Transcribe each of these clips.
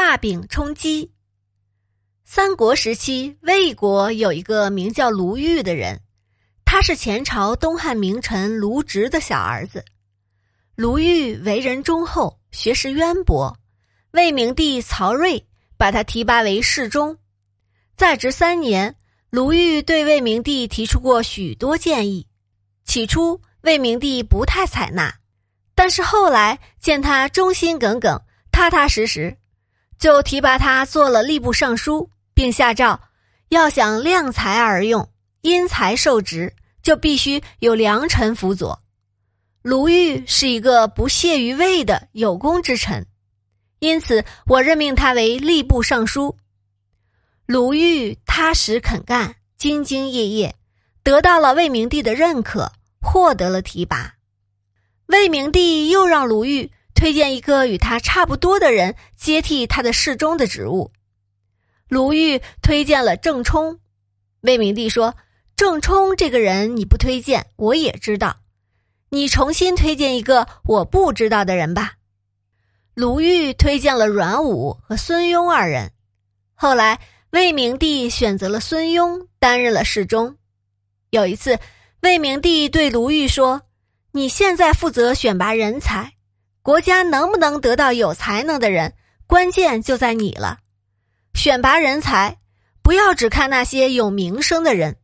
画饼充饥。三国时期，魏国有一个名叫卢玉的人，他是前朝东汉名臣卢植的小儿子。卢玉为人忠厚，学识渊博，魏明帝曹睿把他提拔为侍中。在职三年，卢玉对魏明帝提出过许多建议，起初魏明帝不太采纳，但是后来见他忠心耿耿。踏踏实实，就提拔他做了吏部尚书，并下诏：要想量才而用，因才受职，就必须有良臣辅佐。卢玉是一个不屑于位的有功之臣，因此我任命他为吏部尚书。卢玉踏实肯干，兢兢业业，得到了魏明帝的认可，获得了提拔。魏明帝又让卢玉。推荐一个与他差不多的人接替他的侍中的职务。卢玉推荐了郑冲。魏明帝说：“郑冲这个人你不推荐，我也知道。你重新推荐一个我不知道的人吧。”卢玉推荐了阮武和孙庸二人。后来，魏明帝选择了孙庸担任了侍中。有一次，魏明帝对卢玉说：“你现在负责选拔人才。”国家能不能得到有才能的人，关键就在你了。选拔人才，不要只看那些有名声的人，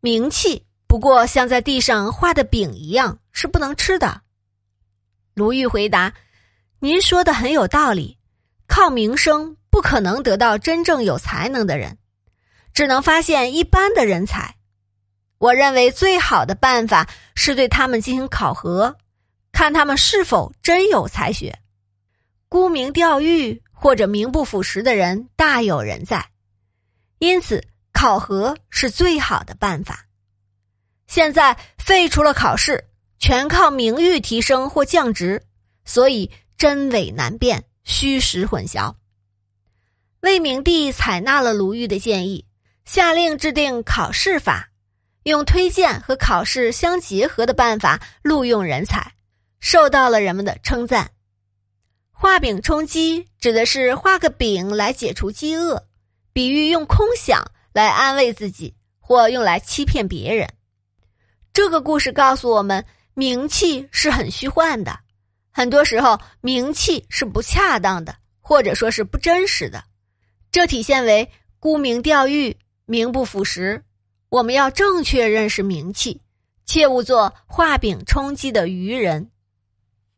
名气不过像在地上画的饼一样，是不能吃的。卢玉回答：“您说的很有道理，靠名声不可能得到真正有才能的人，只能发现一般的人才。我认为最好的办法是对他们进行考核。”看他们是否真有才学，沽名钓誉或者名不副实的人大有人在，因此考核是最好的办法。现在废除了考试，全靠名誉提升或降职，所以真伪难辨，虚实混淆。魏明帝采纳了卢玉的建议，下令制定考试法，用推荐和考试相结合的办法录用人才。受到了人们的称赞。画饼充饥指的是画个饼来解除饥饿，比喻用空想来安慰自己，或用来欺骗别人。这个故事告诉我们，名气是很虚幻的，很多时候名气是不恰当的，或者说是不真实的。这体现为沽名钓誉、名不副实。我们要正确认识名气，切勿做画饼充饥的愚人。